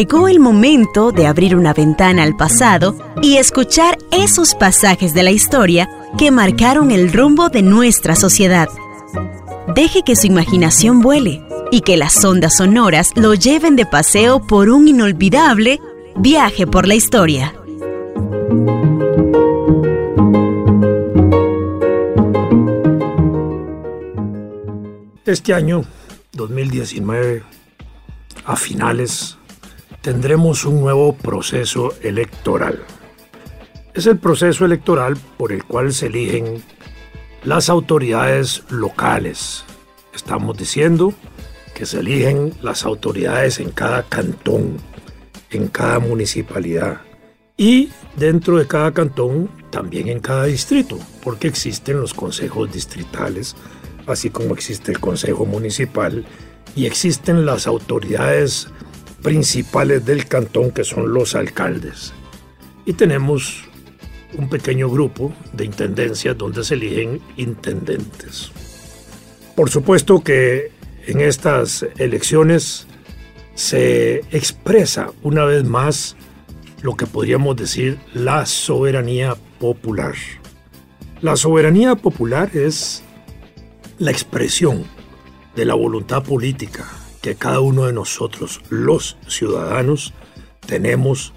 llegó el momento de abrir una ventana al pasado y escuchar esos pasajes de la historia que marcaron el rumbo de nuestra sociedad. Deje que su imaginación vuele y que las ondas sonoras lo lleven de paseo por un inolvidable viaje por la historia. Este año, 2019, a finales, tendremos un nuevo proceso electoral. Es el proceso electoral por el cual se eligen las autoridades locales. Estamos diciendo que se eligen las autoridades en cada cantón, en cada municipalidad y dentro de cada cantón también en cada distrito, porque existen los consejos distritales, así como existe el consejo municipal y existen las autoridades principales del cantón que son los alcaldes. Y tenemos un pequeño grupo de intendencias donde se eligen intendentes. Por supuesto que en estas elecciones se expresa una vez más lo que podríamos decir la soberanía popular. La soberanía popular es la expresión de la voluntad política que cada uno de nosotros, los ciudadanos, tenemos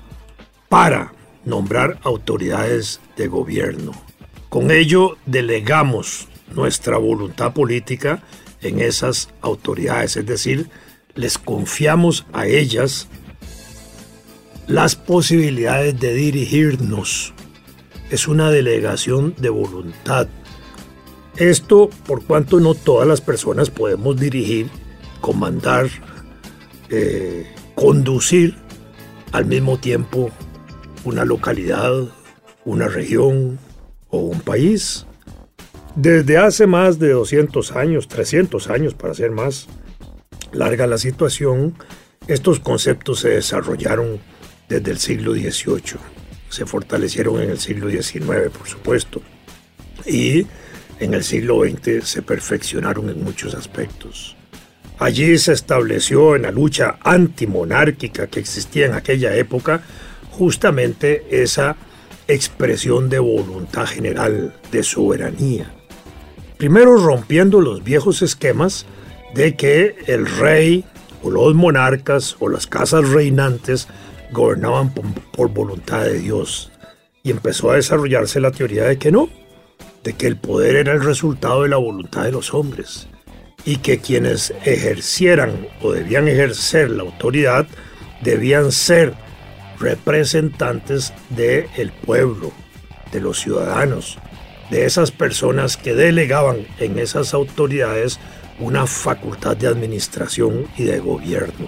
para nombrar autoridades de gobierno. Con ello delegamos nuestra voluntad política en esas autoridades, es decir, les confiamos a ellas las posibilidades de dirigirnos. Es una delegación de voluntad. Esto por cuanto no todas las personas podemos dirigir, comandar, eh, conducir al mismo tiempo una localidad, una región o un país. Desde hace más de 200 años, 300 años para ser más larga la situación, estos conceptos se desarrollaron desde el siglo XVIII. Se fortalecieron en el siglo XIX, por supuesto. Y en el siglo XX se perfeccionaron en muchos aspectos. Allí se estableció en la lucha antimonárquica que existía en aquella época justamente esa expresión de voluntad general, de soberanía. Primero rompiendo los viejos esquemas de que el rey o los monarcas o las casas reinantes gobernaban por, voluntad de Dios. Y empezó a desarrollarse la teoría de que no, de que el poder era el resultado de la voluntad de los hombres y que quienes ejercieran o debían ejercer la autoridad debían ser representantes del pueblo, de los ciudadanos, de esas personas que delegaban en esas autoridades una facultad de administración y de gobierno.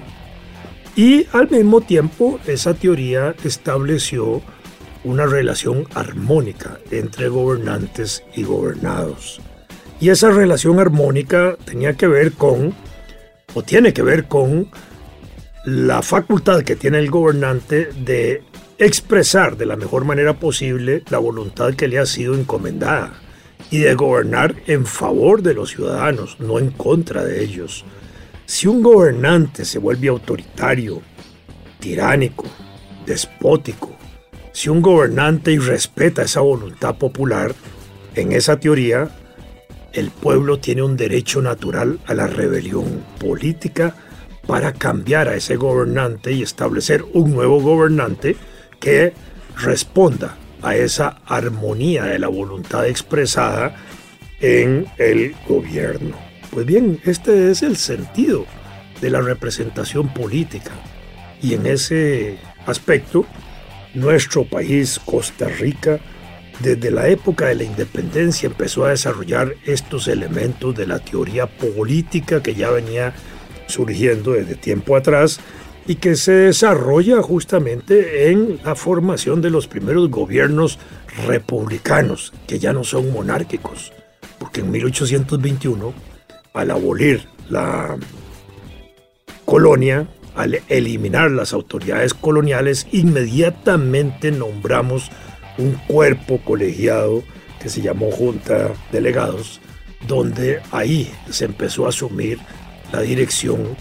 Y al mismo tiempo esa teoría estableció una relación armónica entre gobernantes y gobernados. Y esa relación armónica tenía que ver con, o tiene que ver con, la facultad que tiene el gobernante de expresar de la mejor manera posible la voluntad que le ha sido encomendada y de gobernar en favor de los ciudadanos, no en contra de ellos. Si un gobernante se vuelve autoritario, tiránico, despótico, si un gobernante irrespeta esa voluntad popular, en esa teoría, el pueblo tiene un derecho natural a la rebelión política para cambiar a ese gobernante y establecer un nuevo gobernante que responda a esa armonía de la voluntad expresada en el gobierno. Pues bien, este es el sentido de la representación política. Y en ese aspecto, nuestro país, Costa Rica, desde la época de la independencia empezó a desarrollar estos elementos de la teoría política que ya venía surgiendo desde tiempo atrás y que se desarrolla justamente en la formación de los primeros gobiernos republicanos, que ya no son monárquicos, porque en 1821 al abolir la colonia, al eliminar las autoridades coloniales, inmediatamente nombramos un cuerpo colegiado que se llamó Junta Delegados, donde ahí se empezó a asumir la dirección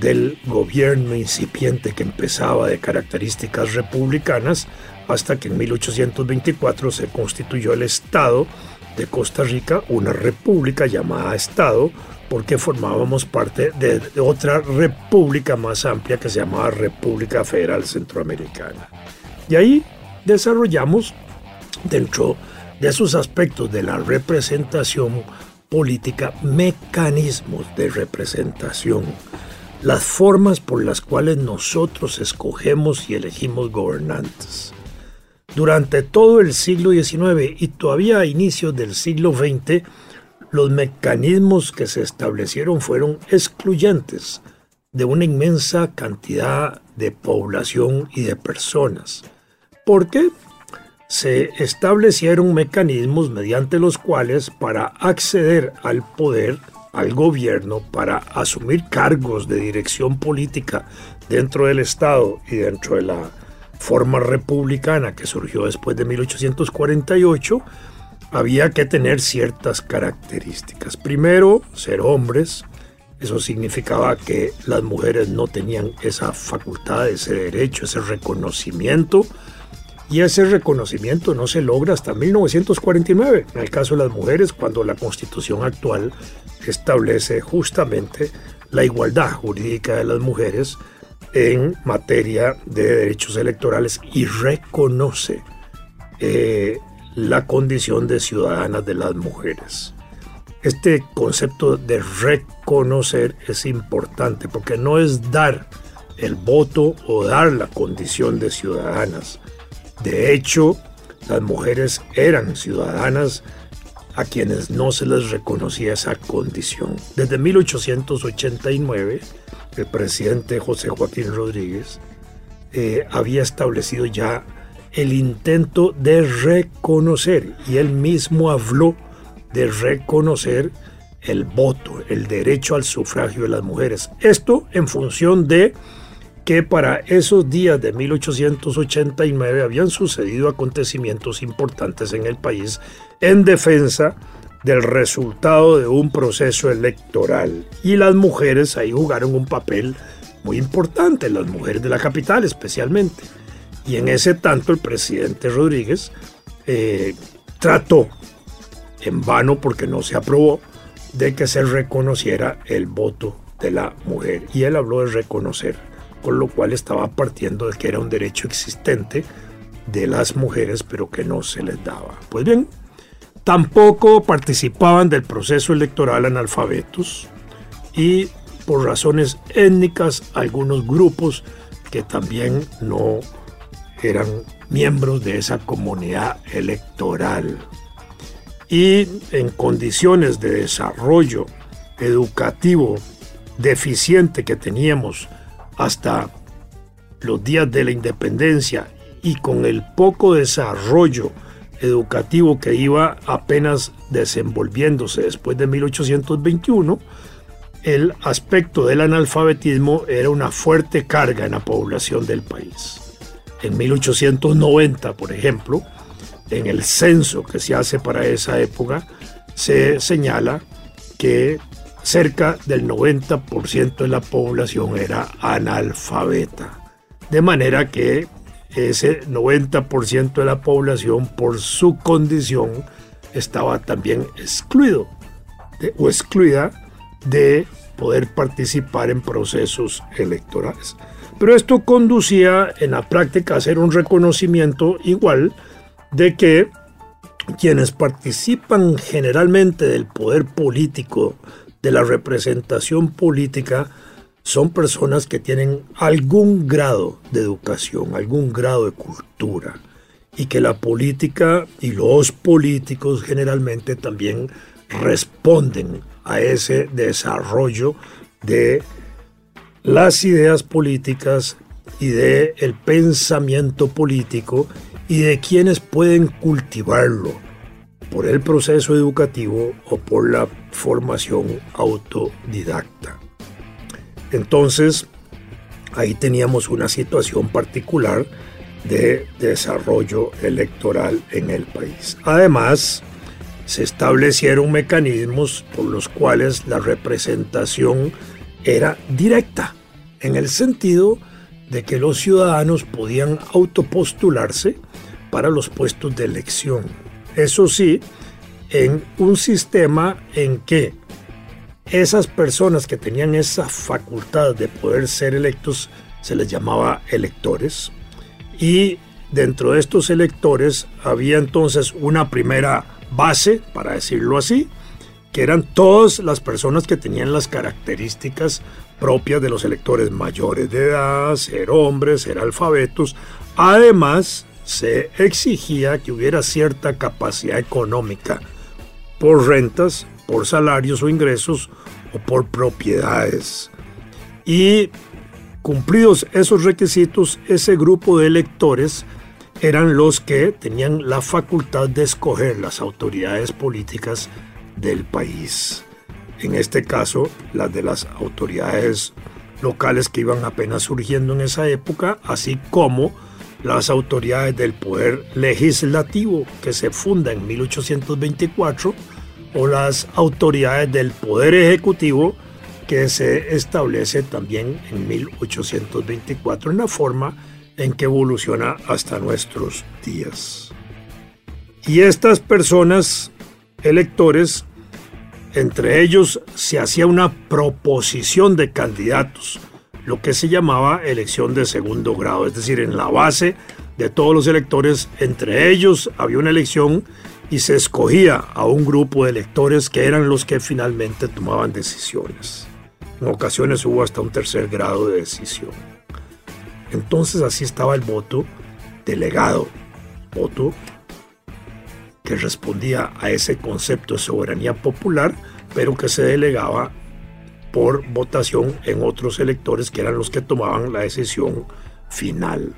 del gobierno incipiente que empezaba de características republicanas hasta que en 1824 se constituyó el Estado de Costa Rica, una república llamada Estado, porque formábamos parte de otra república más amplia que se llamaba República Federal Centroamericana. Y ahí desarrollamos dentro de esos aspectos de la representación política mecanismos de representación, las formas por las cuales nosotros escogemos y elegimos gobernantes. Durante todo el siglo XIX y todavía a inicios del siglo XX, los mecanismos que se establecieron fueron excluyentes de una inmensa cantidad de población y de personas. ¿Por qué? Se establecieron mecanismos mediante los cuales para acceder al poder, al gobierno, para asumir cargos de dirección política dentro del Estado y dentro de la forma republicana que surgió después de 1848, había que tener ciertas características. Primero, ser hombres. Eso significaba que las mujeres no tenían esa facultad, ese derecho, ese reconocimiento. Y ese reconocimiento no se logra hasta 1949, en el caso de las mujeres, cuando la constitución actual establece justamente la igualdad jurídica de las mujeres en materia de derechos electorales y reconoce eh, la condición de ciudadanas de las mujeres. Este concepto de reconocer es importante porque no es dar el voto o dar la condición de ciudadanas. De hecho, las mujeres eran ciudadanas a quienes no se les reconocía esa condición. Desde 1889, el presidente José Joaquín Rodríguez eh, había establecido ya el intento de reconocer, y él mismo habló de reconocer el voto, el derecho al sufragio de las mujeres. Esto en función de que para esos días de 1889 habían sucedido acontecimientos importantes en el país en defensa del resultado de un proceso electoral. Y las mujeres ahí jugaron un papel muy importante, las mujeres de la capital especialmente. Y en ese tanto el presidente Rodríguez eh, trató, en vano porque no se aprobó, de que se reconociera el voto de la mujer. Y él habló de reconocer, con lo cual estaba partiendo de que era un derecho existente de las mujeres, pero que no se les daba. Pues bien, tampoco participaban del proceso electoral analfabetos y por razones étnicas algunos grupos que también no eran miembros de esa comunidad electoral. Y en condiciones de desarrollo educativo deficiente que teníamos hasta los días de la independencia y con el poco desarrollo educativo que iba apenas desenvolviéndose después de 1821, el aspecto del analfabetismo era una fuerte carga en la población del país. En 1890, por ejemplo, en el censo que se hace para esa época, se señala que cerca del 90% de la población era analfabeta. De manera que ese 90% de la población, por su condición, estaba también excluido o excluida de poder participar en procesos electorales. Pero esto conducía en la práctica a hacer un reconocimiento igual de que quienes participan generalmente del poder político, de la representación política, son personas que tienen algún grado de educación, algún grado de cultura, y que la política y los políticos generalmente también responden a ese desarrollo de las ideas políticas y de el pensamiento político y de quienes pueden cultivarlo por el proceso educativo o por la formación autodidacta. Entonces, ahí teníamos una situación particular de desarrollo electoral en el país. Además, se establecieron mecanismos por los cuales la representación era directa, en el sentido de que los ciudadanos podían autopostularse para los puestos de elección. Eso sí, en un sistema en que esas personas que tenían esa facultad de poder ser electos se les llamaba electores y dentro de estos electores había entonces una primera base, para decirlo así, que eran todas las personas que tenían las características propias de los electores mayores de edad, ser hombres, ser alfabetos. Además, se exigía que hubiera cierta capacidad económica por rentas, por salarios o ingresos o por propiedades. Y cumplidos esos requisitos, ese grupo de electores eran los que tenían la facultad de escoger las autoridades políticas del país. En este caso, las de las autoridades locales que iban apenas surgiendo en esa época, así como las autoridades del poder legislativo que se funda en 1824 o las autoridades del poder ejecutivo que se establece también en 1824 en la forma en que evoluciona hasta nuestros días. Y estas personas electores, entre ellos se hacía una proposición de candidatos, lo que se llamaba elección de segundo grado, es decir, en la base de todos los electores, entre ellos había una elección y se escogía a un grupo de electores que eran los que finalmente tomaban decisiones. En ocasiones hubo hasta un tercer grado de decisión. Entonces así estaba el voto delegado, voto que respondía a ese concepto de soberanía popular, pero que se delegaba por votación en otros electores que eran los que tomaban la decisión final.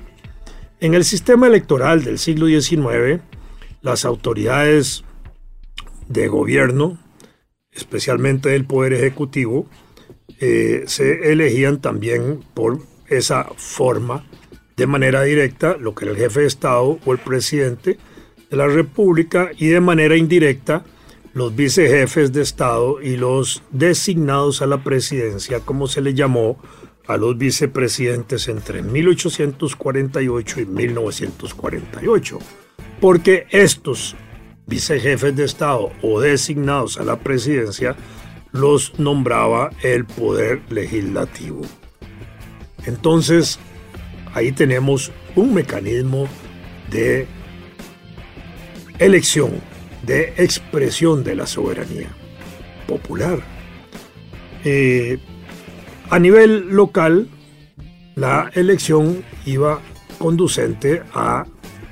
En el sistema electoral del siglo XIX, las autoridades de gobierno, especialmente del Poder Ejecutivo, eh, se elegían también por esa forma de manera directa, lo que era el jefe de Estado o el presidente, de la República y de manera indirecta los vicejefes de Estado y los designados a la presidencia, como se le llamó a los vicepresidentes entre 1848 y 1948, porque estos vicejefes de Estado o designados a la presidencia los nombraba el poder legislativo. Entonces, ahí tenemos un mecanismo de elección, de expresión de la soberanía popular. Eh, a nivel local, la elección iba conducente a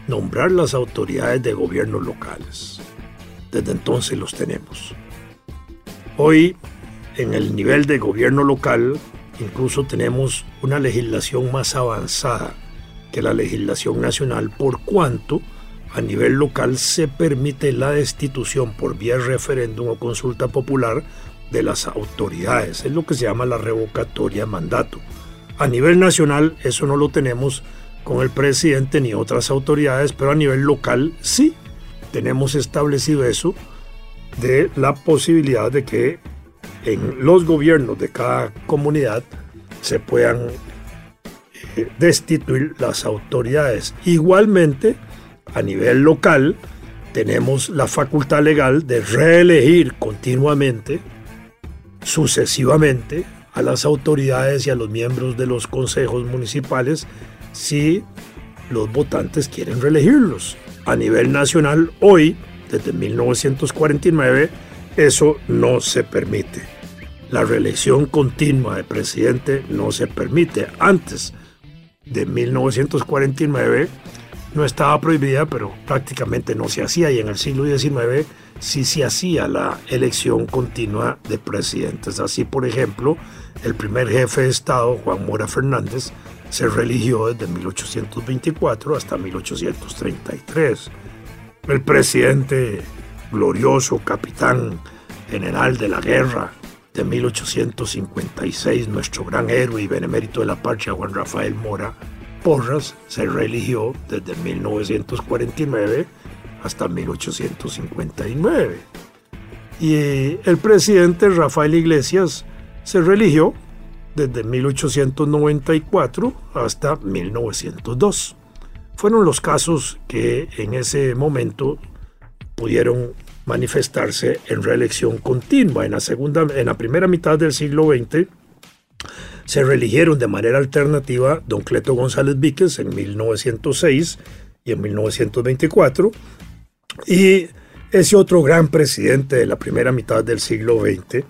nombrar las autoridades de gobierno locales. Desde entonces los tenemos. Hoy, en el nivel de gobierno local, incluso tenemos una legislación más avanzada que la legislación nacional por cuanto a nivel local se permite la destitución por vía referéndum o consulta popular de las autoridades. Es lo que se llama la revocatoria mandato. A nivel nacional eso no lo tenemos con el presidente ni otras autoridades, pero a nivel local sí tenemos establecido eso de la posibilidad de que en los gobiernos de cada comunidad se puedan eh, destituir las autoridades. Igualmente, a nivel local tenemos la facultad legal de reelegir continuamente, sucesivamente, a las autoridades y a los miembros de los consejos municipales si los votantes quieren reelegirlos. A nivel nacional, hoy, desde 1949, eso no se permite. La reelección continua de presidente no se permite. Antes de 1949, no estaba prohibida, pero prácticamente no se hacía y en el siglo XIX sí se hacía la elección continua de presidentes. Así, por ejemplo, el primer jefe de Estado, Juan Mora Fernández, se religió desde 1824 hasta 1833. El presidente glorioso, capitán general de la guerra de 1856, nuestro gran héroe y benemérito de la patria, Juan Rafael Mora, Porras se religió desde 1949 hasta 1859. Y el presidente Rafael Iglesias se religió desde 1894 hasta 1902. Fueron los casos que en ese momento pudieron manifestarse en reelección continua. En la, segunda, en la primera mitad del siglo XX se reeligieron de manera alternativa don Cleto González Víquez en 1906 y en 1924 y ese otro gran presidente de la primera mitad del siglo XX,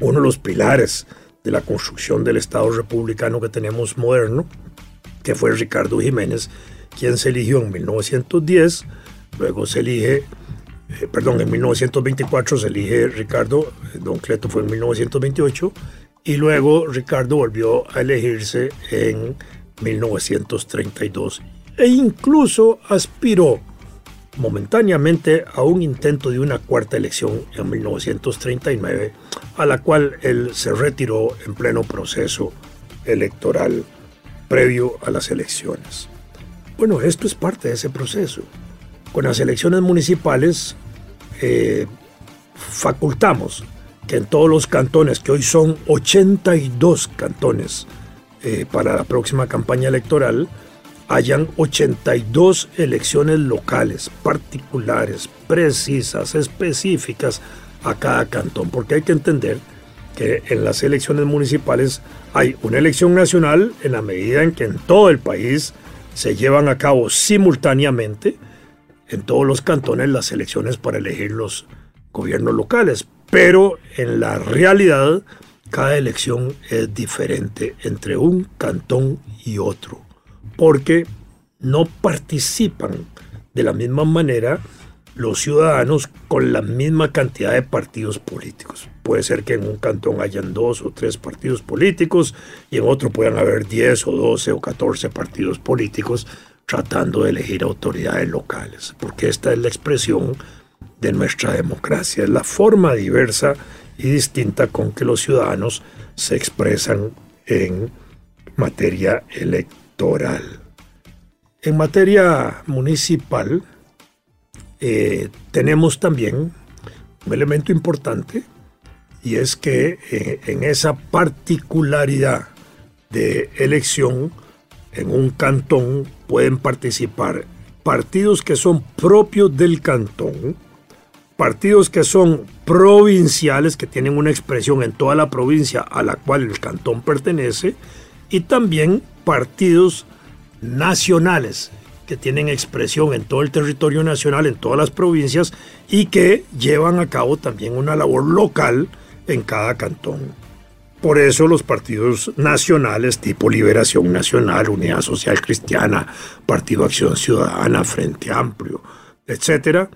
uno de los pilares de la construcción del Estado republicano que tenemos moderno, que fue Ricardo Jiménez, quien se eligió en 1910, luego se elige eh, perdón, en 1924 se elige Ricardo, eh, don Cleto fue en 1928, y luego Ricardo volvió a elegirse en 1932 e incluso aspiró momentáneamente a un intento de una cuarta elección en 1939, a la cual él se retiró en pleno proceso electoral previo a las elecciones. Bueno, esto es parte de ese proceso. Con las elecciones municipales eh, facultamos que en todos los cantones, que hoy son 82 cantones eh, para la próxima campaña electoral, hayan 82 elecciones locales, particulares, precisas, específicas a cada cantón, porque hay que entender que en las elecciones municipales hay una elección nacional en la medida en que en todo el país se llevan a cabo simultáneamente en todos los cantones las elecciones para elegir los gobiernos locales, pero en la realidad cada elección es diferente entre un cantón y otro, porque no participan de la misma manera los ciudadanos con la misma cantidad de partidos políticos. Puede ser que en un cantón hayan dos o tres partidos políticos y en otro puedan haber 10 o 12 o 14 partidos políticos tratando de elegir autoridades locales, porque esta es la expresión de nuestra democracia, es la forma diversa y distinta con que los ciudadanos se expresan en materia electoral. En materia municipal, eh, tenemos también un elemento importante y es que eh, en esa particularidad de elección en un cantón pueden participar partidos que son propios del cantón, partidos que son provinciales, que tienen una expresión en toda la provincia a la cual el cantón pertenece, y también partidos nacionales, que tienen expresión en todo el territorio nacional, en todas las provincias, y que llevan a cabo también una labor local en cada cantón. Por eso los partidos nacionales tipo Liberación Nacional, Unidad Social Cristiana, Partido Acción Ciudadana, Frente Amplio, etcétera,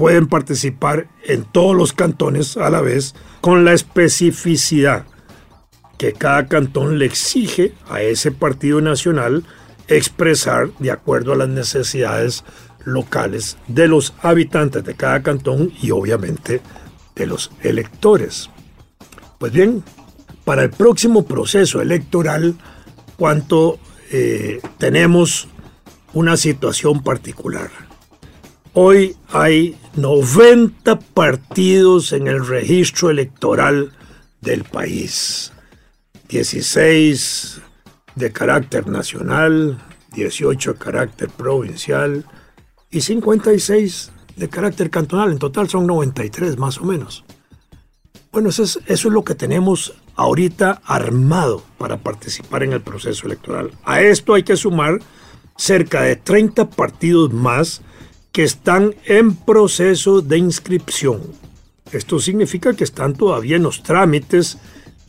pueden participar en todos los cantones a la vez con la especificidad que cada cantón le exige a ese partido nacional expresar de acuerdo a las necesidades locales de los habitantes de cada cantón y obviamente de los electores. Pues bien, para el próximo proceso electoral, cuanto eh, tenemos una situación particular. Hoy hay 90 partidos en el registro electoral del país. 16 de carácter nacional, 18 de carácter provincial y 56 de carácter cantonal. En total son 93 más o menos. Bueno, eso es, lo que tenemos ahorita armado para participar en el proceso electoral. A esto hay que sumar cerca de 30 partidos más que están en proceso de inscripción. Esto significa que están todavía en los trámites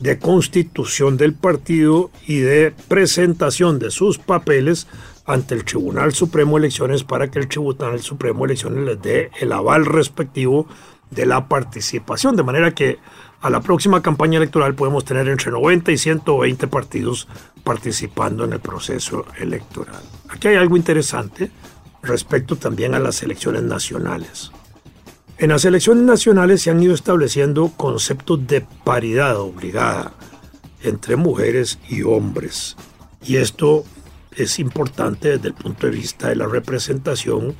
de constitución del partido y de presentación de sus papeles ante el Tribunal Supremo de Elecciones para que el Tribunal Supremo de Elecciones les dé el aval respectivo de la participación, de manera que a la próxima campaña electoral podemos tener entre 90 y 120 partidos participando en el proceso electoral. Aquí hay algo interesante respecto también a las elecciones nacionales. En las elecciones nacionales se han ido estableciendo conceptos de paridad obligada entre mujeres y hombres. Y esto es importante desde el punto de vista de la representación,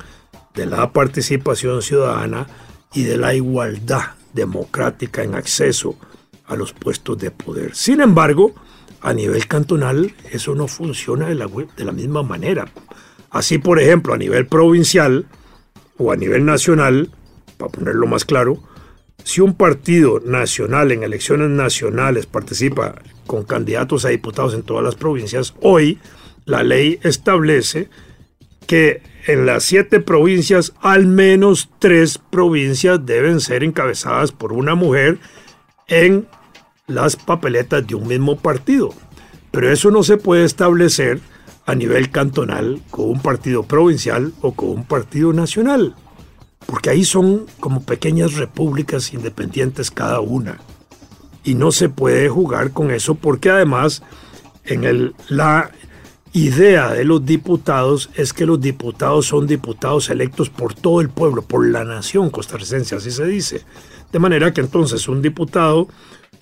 de la participación ciudadana y de la igualdad democrática en acceso a los puestos de poder. Sin embargo, a nivel cantonal eso no funciona de la, de la misma manera. Así, por ejemplo, a nivel provincial o a nivel nacional, para ponerlo más claro, si un partido nacional en elecciones nacionales participa con candidatos a diputados en todas las provincias, hoy la ley establece que en las siete provincias al menos tres provincias deben ser encabezadas por una mujer en las papeletas de un mismo partido. Pero eso no se puede establecer a nivel cantonal con un partido provincial o con un partido nacional, porque ahí son como pequeñas repúblicas independientes cada una. Y no se puede jugar con eso porque además en el, la idea de los diputados es que los diputados son diputados electos por todo el pueblo, por la nación costarricense, así se dice. De manera que entonces un diputado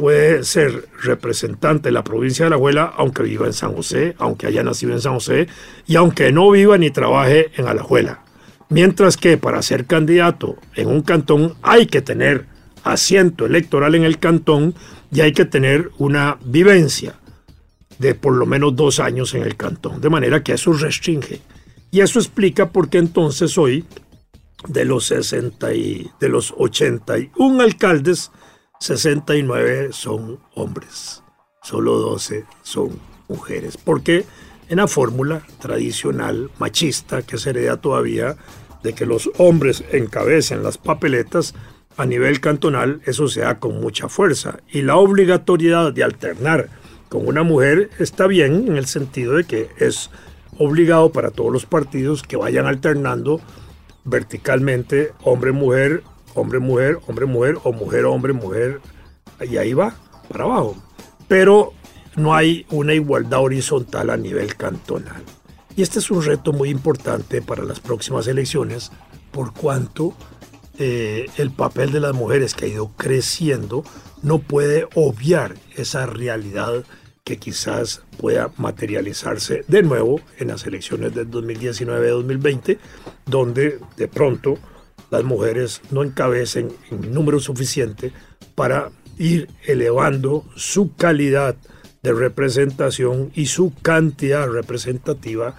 puede ser representante de la provincia de La Alajuela aunque viva en San José, aunque haya nacido en San José y aunque no viva ni trabaje en Alajuela. Mientras que para ser candidato en un cantón hay que tener asiento electoral en el cantón y hay que tener una vivencia de por lo menos dos años en el cantón. De manera que eso restringe. Y eso explica por qué entonces hoy, de los, 60 y, de los 81 alcaldes, 69 son hombres, solo 12 son mujeres, porque en la fórmula tradicional machista que se hereda todavía de que los hombres encabecen las papeletas, a nivel cantonal eso se da con mucha fuerza. Y la obligatoriedad de alternar con una mujer está bien en el sentido de que es obligado para todos los partidos que vayan alternando verticalmente hombre-mujer, hombre-mujer, hombre-mujer o mujer-hombre, mujer, y ahí va, para abajo. Pero no hay una igualdad horizontal a nivel cantonal. Y este es un reto muy importante para las próximas elecciones, por cuanto eh, el papel de las mujeres que ha ido creciendo no puede obviar esa realidad que quizás pueda materializarse de nuevo en las elecciones del 2019-2020, donde de pronto las mujeres no encabecen en número suficiente para ir elevando su calidad de representación y su cantidad representativa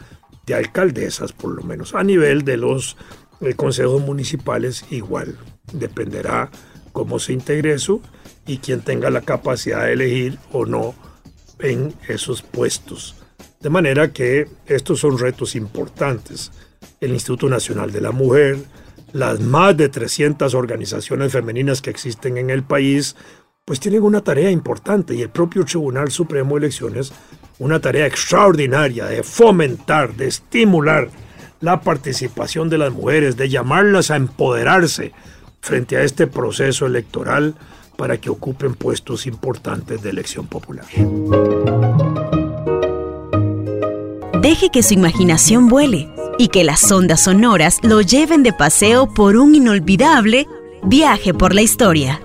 de alcaldesas, por lo menos a nivel de los eh, consejos municipales igual. Dependerá cómo se integre eso y quien tenga la capacidad de elegir o no en esos puestos. De manera que estos son retos importantes. El Instituto Nacional de la Mujer, las más de 300 organizaciones femeninas que existen en el país, pues tienen una tarea importante y el propio Tribunal Supremo de Elecciones una tarea extraordinaria de fomentar, de estimular la participación de las mujeres, de llamarlas a empoderarse frente a este proceso electoral para que ocupen puestos importantes de elección popular. Deje que su imaginación vuele y que las ondas sonoras lo lleven de paseo por un inolvidable viaje por la historia.